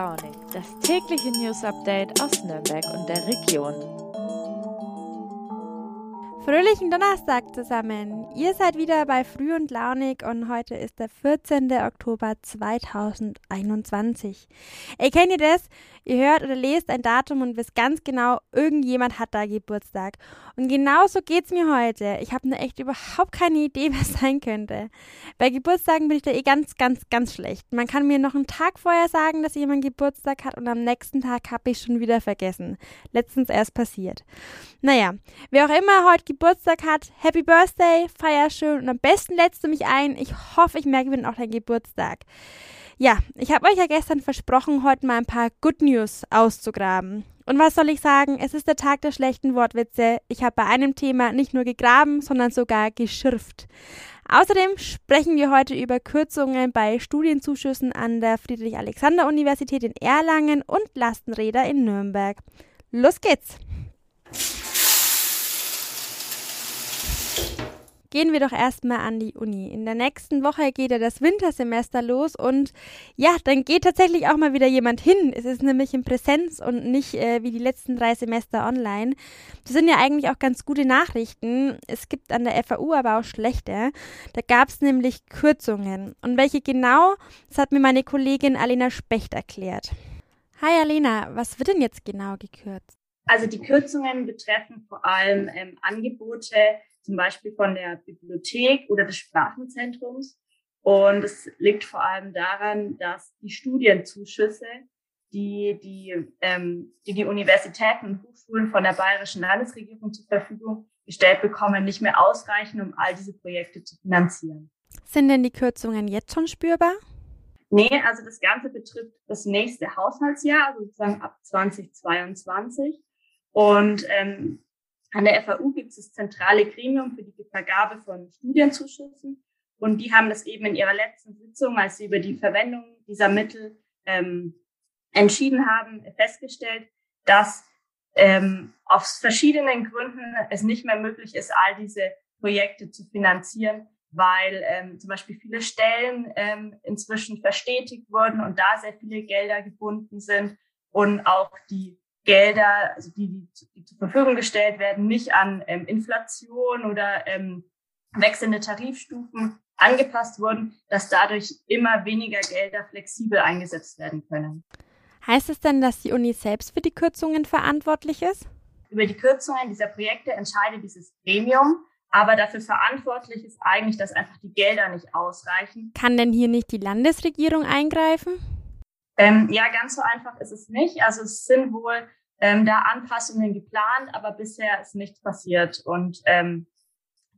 Launig, das tägliche News Update aus Nürnberg und der Region. Fröhlichen Donnerstag zusammen. Ihr seid wieder bei Früh und Launig und heute ist der 14. Oktober 2021. Ey, kennt ihr das? Ihr hört oder lest ein Datum und wisst ganz genau, irgendjemand hat da Geburtstag. Und genauso geht's mir heute. Ich habe nur echt überhaupt keine Idee, was sein könnte. Bei Geburtstagen bin ich da eh ganz, ganz, ganz schlecht. Man kann mir noch einen Tag vorher sagen, dass jemand Geburtstag hat und am nächsten Tag habe ich schon wieder vergessen. Letztens erst passiert. Naja, wer auch immer heute Geburtstag hat, Happy Birthday, feier schön und am besten lädst du mich ein. Ich hoffe, ich merke mir auch dein Geburtstag. Ja, ich habe euch ja gestern versprochen, heute mal ein paar Good News auszugraben. Und was soll ich sagen? Es ist der Tag der schlechten Wortwitze. Ich habe bei einem Thema nicht nur gegraben, sondern sogar geschürft. Außerdem sprechen wir heute über Kürzungen bei Studienzuschüssen an der Friedrich-Alexander-Universität in Erlangen und Lastenräder in Nürnberg. Los geht's! Gehen wir doch erstmal an die Uni. In der nächsten Woche geht ja das Wintersemester los und ja, dann geht tatsächlich auch mal wieder jemand hin. Es ist nämlich in Präsenz und nicht äh, wie die letzten drei Semester online. Das sind ja eigentlich auch ganz gute Nachrichten. Es gibt an der FAU aber auch schlechte. Da gab es nämlich Kürzungen. Und welche genau, das hat mir meine Kollegin Alena Specht erklärt. Hi Alena, was wird denn jetzt genau gekürzt? Also die Kürzungen betreffen vor allem ähm, Angebote, zum Beispiel von der Bibliothek oder des Sprachenzentrums. Und es liegt vor allem daran, dass die Studienzuschüsse, die die, ähm, die, die Universitäten und Hochschulen von der bayerischen Landesregierung zur Verfügung gestellt bekommen, nicht mehr ausreichen, um all diese Projekte zu finanzieren. Sind denn die Kürzungen jetzt schon spürbar? Nee, also das Ganze betrifft das nächste Haushaltsjahr, also sozusagen ab 2022. Und ähm, an der FAU gibt es das zentrale Gremium für die Vergabe von Studienzuschüssen. Und die haben das eben in ihrer letzten Sitzung, als sie über die Verwendung dieser Mittel ähm, entschieden haben, festgestellt, dass ähm, aus verschiedenen Gründen es nicht mehr möglich ist, all diese Projekte zu finanzieren, weil ähm, zum Beispiel viele Stellen ähm, inzwischen verstetigt wurden und da sehr viele Gelder gebunden sind und auch die Gelder, also die, die, zur Verfügung gestellt werden, nicht an ähm, Inflation oder ähm, wechselnde Tarifstufen angepasst wurden, dass dadurch immer weniger Gelder flexibel eingesetzt werden können. Heißt es denn, dass die Uni selbst für die Kürzungen verantwortlich ist? Über die Kürzungen dieser Projekte entscheidet dieses Gremium, aber dafür verantwortlich ist eigentlich, dass einfach die Gelder nicht ausreichen. Kann denn hier nicht die Landesregierung eingreifen? Ähm, ja, ganz so einfach ist es nicht. Also es sind wohl ähm, da Anpassungen geplant, aber bisher ist nichts passiert. Und ähm,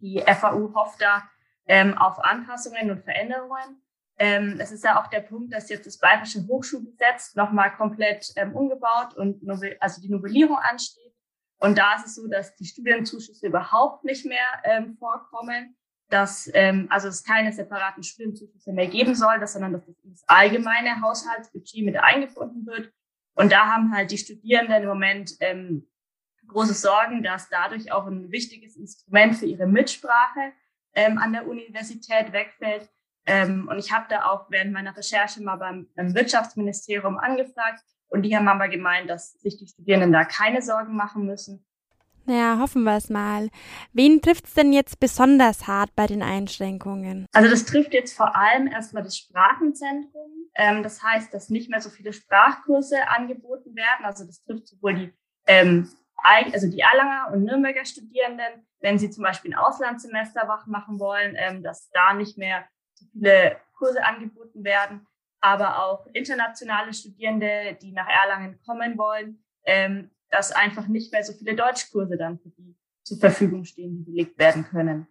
die FAU hofft da ähm, auf Anpassungen und Veränderungen. Ähm, es ist ja auch der Punkt, dass jetzt das Bayerische Hochschulgesetz nochmal komplett ähm, umgebaut und also die Novellierung ansteht. Und da ist es so, dass die Studienzuschüsse überhaupt nicht mehr ähm, vorkommen dass ähm, also es keine separaten Studienzuschüsse mehr geben soll, dass, sondern dass das allgemeine Haushaltsbudget mit eingebunden wird. Und da haben halt die Studierenden im Moment ähm, große Sorgen, dass dadurch auch ein wichtiges Instrument für ihre Mitsprache ähm, an der Universität wegfällt. Ähm, und ich habe da auch während meiner Recherche mal beim, beim Wirtschaftsministerium angefragt und die haben aber gemeint, dass sich die Studierenden da keine Sorgen machen müssen, naja, hoffen wir es mal. Wen trifft es denn jetzt besonders hart bei den Einschränkungen? Also das trifft jetzt vor allem erstmal das Sprachenzentrum. Ähm, das heißt, dass nicht mehr so viele Sprachkurse angeboten werden. Also das trifft sowohl die, ähm, also die Erlanger und Nürnberger Studierenden, wenn sie zum Beispiel ein Auslandssemester machen wollen, ähm, dass da nicht mehr so viele Kurse angeboten werden. Aber auch internationale Studierende, die nach Erlangen kommen wollen, ähm, dass einfach nicht mehr so viele Deutschkurse dann für die zur Verfügung stehen, die belegt werden können.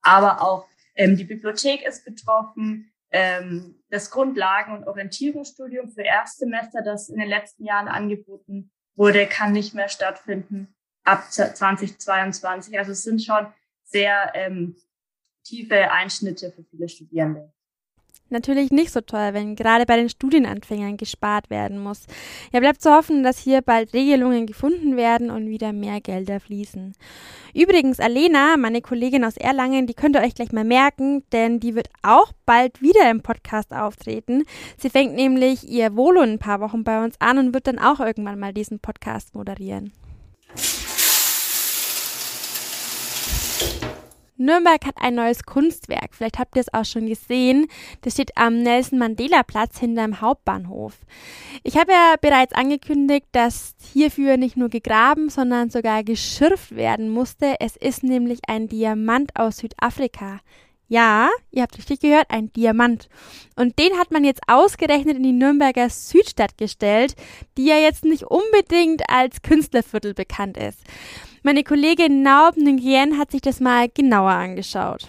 Aber auch ähm, die Bibliothek ist betroffen. Ähm, das Grundlagen- und Orientierungsstudium für Erstsemester, das in den letzten Jahren angeboten wurde, kann nicht mehr stattfinden ab 2022. Also es sind schon sehr ähm, tiefe Einschnitte für viele Studierende. Natürlich nicht so toll, wenn gerade bei den Studienanfängern gespart werden muss. Ja, bleibt zu hoffen, dass hier bald Regelungen gefunden werden und wieder mehr Gelder fließen. Übrigens, Alena, meine Kollegin aus Erlangen, die könnt ihr euch gleich mal merken, denn die wird auch bald wieder im Podcast auftreten. Sie fängt nämlich ihr Volo in ein paar Wochen bei uns an und wird dann auch irgendwann mal diesen Podcast moderieren. Nürnberg hat ein neues Kunstwerk. Vielleicht habt ihr es auch schon gesehen. Das steht am Nelson Mandela Platz hinterm Hauptbahnhof. Ich habe ja bereits angekündigt, dass hierfür nicht nur gegraben, sondern sogar geschürft werden musste. Es ist nämlich ein Diamant aus Südafrika. Ja, ihr habt richtig gehört, ein Diamant. Und den hat man jetzt ausgerechnet in die Nürnberger Südstadt gestellt, die ja jetzt nicht unbedingt als Künstlerviertel bekannt ist. Meine Kollegin Naub Nguyen hat sich das mal genauer angeschaut.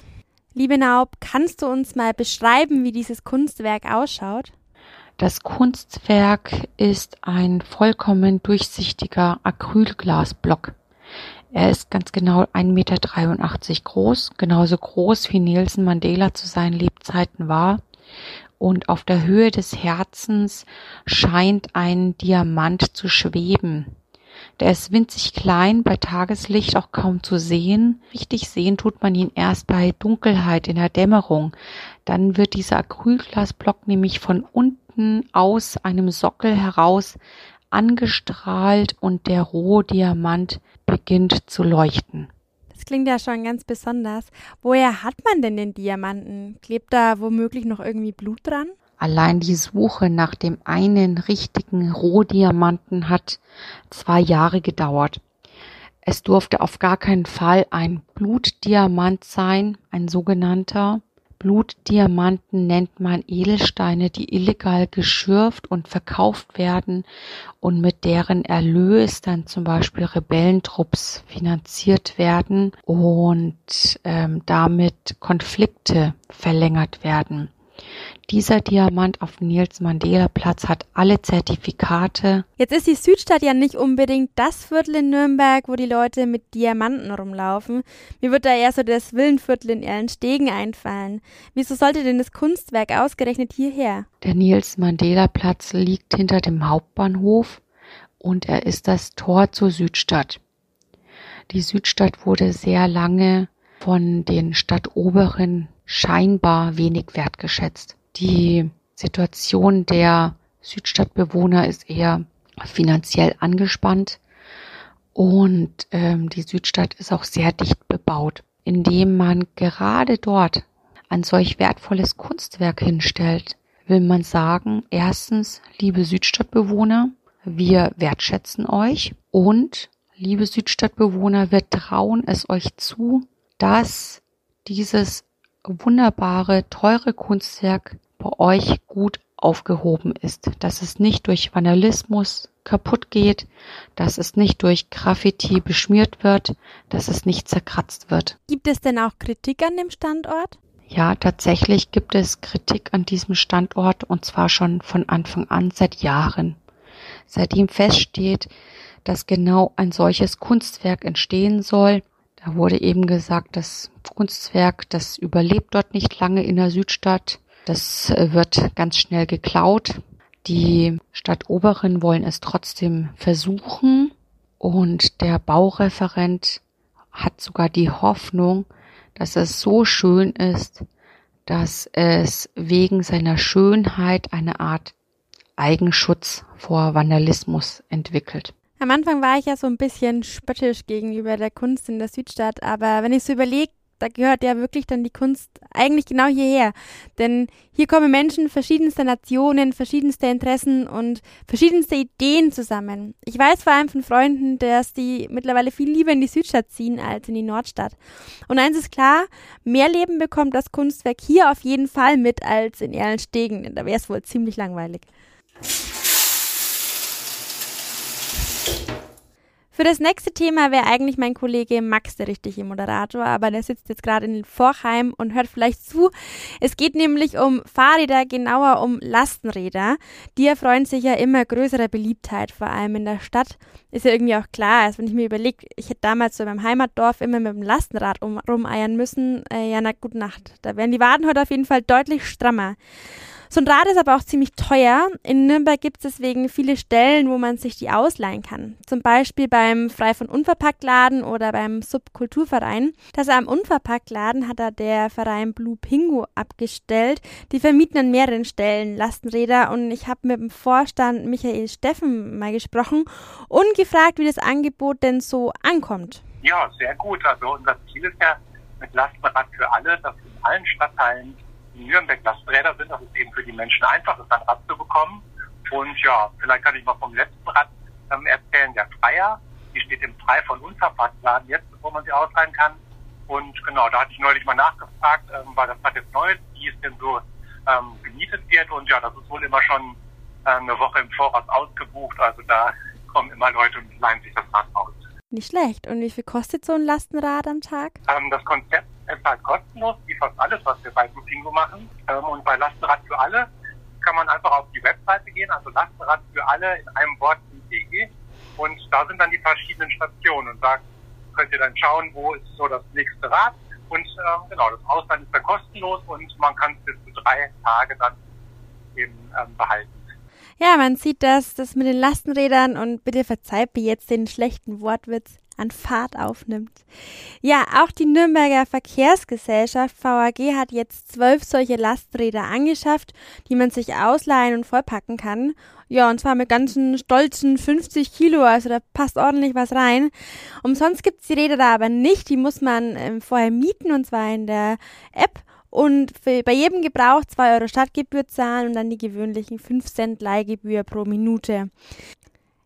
Liebe Naub, kannst du uns mal beschreiben, wie dieses Kunstwerk ausschaut? Das Kunstwerk ist ein vollkommen durchsichtiger Acrylglasblock. Er ist ganz genau 1,83 Meter groß, genauso groß wie Nelson Mandela zu seinen Lebzeiten war. Und auf der Höhe des Herzens scheint ein Diamant zu schweben. Der ist winzig klein, bei Tageslicht auch kaum zu sehen. Richtig sehen tut man ihn erst bei Dunkelheit in der Dämmerung. Dann wird dieser Acrylglasblock nämlich von unten aus einem Sockel heraus angestrahlt und der Rohdiamant beginnt zu leuchten. Das klingt ja schon ganz besonders. Woher hat man denn den Diamanten? Klebt da womöglich noch irgendwie Blut dran? Allein die Suche nach dem einen richtigen Rohdiamanten hat zwei Jahre gedauert. Es durfte auf gar keinen Fall ein Blutdiamant sein, ein sogenannter. Blutdiamanten nennt man Edelsteine, die illegal geschürft und verkauft werden und mit deren Erlös dann zum Beispiel Rebellentrupps finanziert werden und ähm, damit Konflikte verlängert werden. Dieser Diamant auf dem Nils Mandela Platz hat alle Zertifikate. Jetzt ist die Südstadt ja nicht unbedingt das Viertel in Nürnberg, wo die Leute mit Diamanten rumlaufen. Mir wird da eher so das Villenviertel in Erlenstegen einfallen. Wieso sollte denn das Kunstwerk ausgerechnet hierher? Der Nils Mandela Platz liegt hinter dem Hauptbahnhof und er ist das Tor zur Südstadt. Die Südstadt wurde sehr lange von den Stadtoberen scheinbar wenig wertgeschätzt. Die Situation der Südstadtbewohner ist eher finanziell angespannt und ähm, die Südstadt ist auch sehr dicht bebaut, indem man gerade dort ein solch wertvolles Kunstwerk hinstellt, will man sagen, erstens, liebe Südstadtbewohner, wir wertschätzen euch und, liebe Südstadtbewohner, wir trauen es euch zu, dass dieses wunderbare, teure Kunstwerk bei euch gut aufgehoben ist, dass es nicht durch Vandalismus kaputt geht, dass es nicht durch Graffiti beschmiert wird, dass es nicht zerkratzt wird. Gibt es denn auch Kritik an dem Standort? Ja, tatsächlich gibt es Kritik an diesem Standort und zwar schon von Anfang an seit Jahren. Seitdem feststeht, dass genau ein solches Kunstwerk entstehen soll, da wurde eben gesagt, das Kunstwerk, das überlebt dort nicht lange in der Südstadt. Das äh, wird ganz schnell geklaut. Die Stadtoberen wollen es trotzdem versuchen und der Baureferent hat sogar die Hoffnung, dass es so schön ist, dass es wegen seiner Schönheit eine Art Eigenschutz vor Vandalismus entwickelt. Am Anfang war ich ja so ein bisschen spöttisch gegenüber der Kunst in der Südstadt, aber wenn ich so überlege, da gehört ja wirklich dann die Kunst eigentlich genau hierher. Denn hier kommen Menschen verschiedenster Nationen, verschiedenster Interessen und verschiedenste Ideen zusammen. Ich weiß vor allem von Freunden, dass die mittlerweile viel lieber in die Südstadt ziehen als in die Nordstadt. Und eins ist klar, mehr Leben bekommt das Kunstwerk hier auf jeden Fall mit als in Erlenstegen, da wäre es wohl ziemlich langweilig. Für das nächste Thema wäre eigentlich mein Kollege Max der richtige Moderator, aber der sitzt jetzt gerade in Vorheim und hört vielleicht zu. Es geht nämlich um Fahrräder, genauer um Lastenräder. Die erfreuen sich ja immer größerer Beliebtheit, vor allem in der Stadt. Ist ja irgendwie auch klar, also wenn ich mir überlege, ich hätte damals so in meinem Heimatdorf immer mit dem Lastenrad um, rumeiern müssen. Äh, ja, na, gute Nacht. Da wären die Waden heute auf jeden Fall deutlich strammer. So ein Rad ist aber auch ziemlich teuer. In Nürnberg gibt es deswegen viele Stellen, wo man sich die ausleihen kann. Zum Beispiel beim Frei von Unverpacktladen oder beim Subkulturverein. Das am Unverpacktladen hat da der Verein Blue Pingo abgestellt. Die vermieten an mehreren Stellen Lastenräder und ich habe mit dem Vorstand Michael Steffen mal gesprochen und gefragt, wie das Angebot denn so ankommt. Ja, sehr gut. Also unser Ziel ist ja mit Lastenrad für alle, dass in allen Stadtteilen Nürnberg Lastenräder sind, dass es eben für die Menschen einfach ist, ein Rad zu bekommen. Und ja, vielleicht kann ich mal vom letzten Rad ähm, erzählen, der Freier. Die steht im Frei von Unverpacktladen jetzt, wo man sie ausleihen kann. Und genau, da hatte ich neulich mal nachgefragt, ähm, weil das Rad jetzt neu ist, wie es denn so ähm, gemietet wird. Und ja, das ist wohl immer schon äh, eine Woche im Voraus ausgebucht. Also da kommen immer Leute und leihen sich das Rad aus. Nicht schlecht. Und wie viel kostet so ein Lastenrad am Tag? Ähm, das Konzept ist kostenlos, wie fast alles, was wir bei Blutingo machen. Ähm, und bei Lastenrad für alle kann man einfach auf die Webseite gehen, also Lastenrad für alle in einem Wort.de. Und da sind dann die verschiedenen Stationen. Und da könnt ihr dann schauen, wo ist so das nächste Rad. Und ähm, genau, das Ausland ist dann kostenlos und man kann es bis zu drei Tage dann eben ähm, behalten. Ja, man sieht das, das mit den Lastenrädern und bitte verzeiht mir jetzt den schlechten Wortwitz an Fahrt aufnimmt. Ja, auch die Nürnberger Verkehrsgesellschaft VAG hat jetzt zwölf solche Lastenräder angeschafft, die man sich ausleihen und vollpacken kann. Ja, und zwar mit ganzen stolzen 50 Kilo, also da passt ordentlich was rein. Umsonst gibt's die Räder da aber nicht, die muss man ähm, vorher mieten und zwar in der App und für, bei jedem Gebrauch 2 Euro Stadtgebühr zahlen und dann die gewöhnlichen 5 Cent Leihgebühr pro Minute.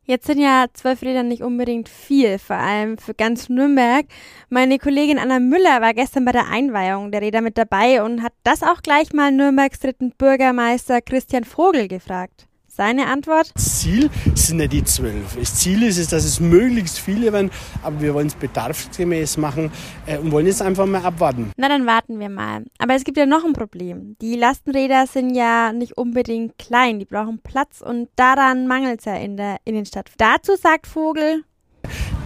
Jetzt sind ja zwölf Räder nicht unbedingt viel, vor allem für ganz Nürnberg. Meine Kollegin Anna Müller war gestern bei der Einweihung der Räder mit dabei und hat das auch gleich mal Nürnbergs dritten Bürgermeister Christian Vogel gefragt. Seine Antwort? Das Ziel sind nicht die zwölf. Das Ziel ist, dass es möglichst viele werden, aber wir wollen es bedarfsgemäß machen äh, und wollen jetzt einfach mal abwarten. Na, dann warten wir mal. Aber es gibt ja noch ein Problem. Die Lastenräder sind ja nicht unbedingt klein, die brauchen Platz und daran mangelt es ja in der Innenstadt. Dazu sagt Vogel,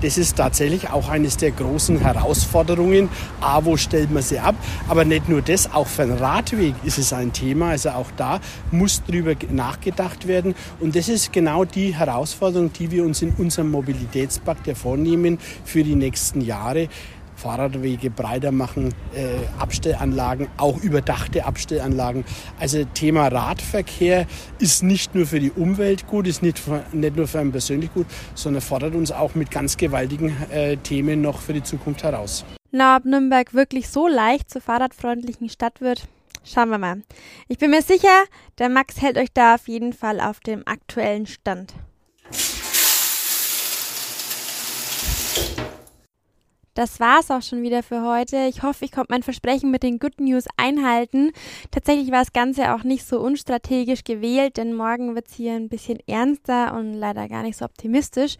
das ist tatsächlich auch eines der großen Herausforderungen. A, wo stellt man sie ab? Aber nicht nur das, auch für den Radweg ist es ein Thema. Also auch da muss drüber nachgedacht werden. Und das ist genau die Herausforderung, die wir uns in unserem Mobilitätspakt ja vornehmen für die nächsten Jahre. Fahrradwege breiter machen, äh, Abstellanlagen, auch überdachte Abstellanlagen. Also Thema Radverkehr ist nicht nur für die Umwelt gut, ist nicht, nicht nur für einen persönlich gut, sondern fordert uns auch mit ganz gewaltigen äh, Themen noch für die Zukunft heraus. Na, ob Nürnberg wirklich so leicht zur fahrradfreundlichen Stadt wird, schauen wir mal. Ich bin mir sicher, der Max hält euch da auf jeden Fall auf dem aktuellen Stand. Das war's auch schon wieder für heute. Ich hoffe, ich konnte mein Versprechen mit den Good News einhalten. Tatsächlich war das Ganze auch nicht so unstrategisch gewählt, denn morgen wird's hier ein bisschen ernster und leider gar nicht so optimistisch.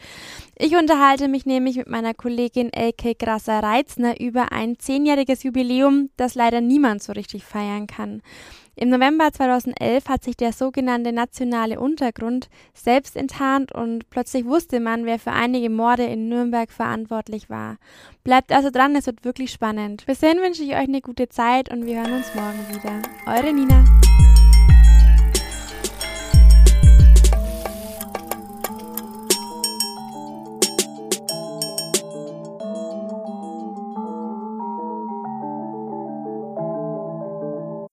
Ich unterhalte mich nämlich mit meiner Kollegin Elke Grasser-Reitzner über ein zehnjähriges Jubiläum, das leider niemand so richtig feiern kann. Im November 2011 hat sich der sogenannte nationale Untergrund selbst enttarnt und plötzlich wusste man, wer für einige Morde in Nürnberg verantwortlich war. Bleibt also dran, es wird wirklich spannend. Bis dahin wünsche ich euch eine gute Zeit und wir hören uns morgen wieder. Eure Nina.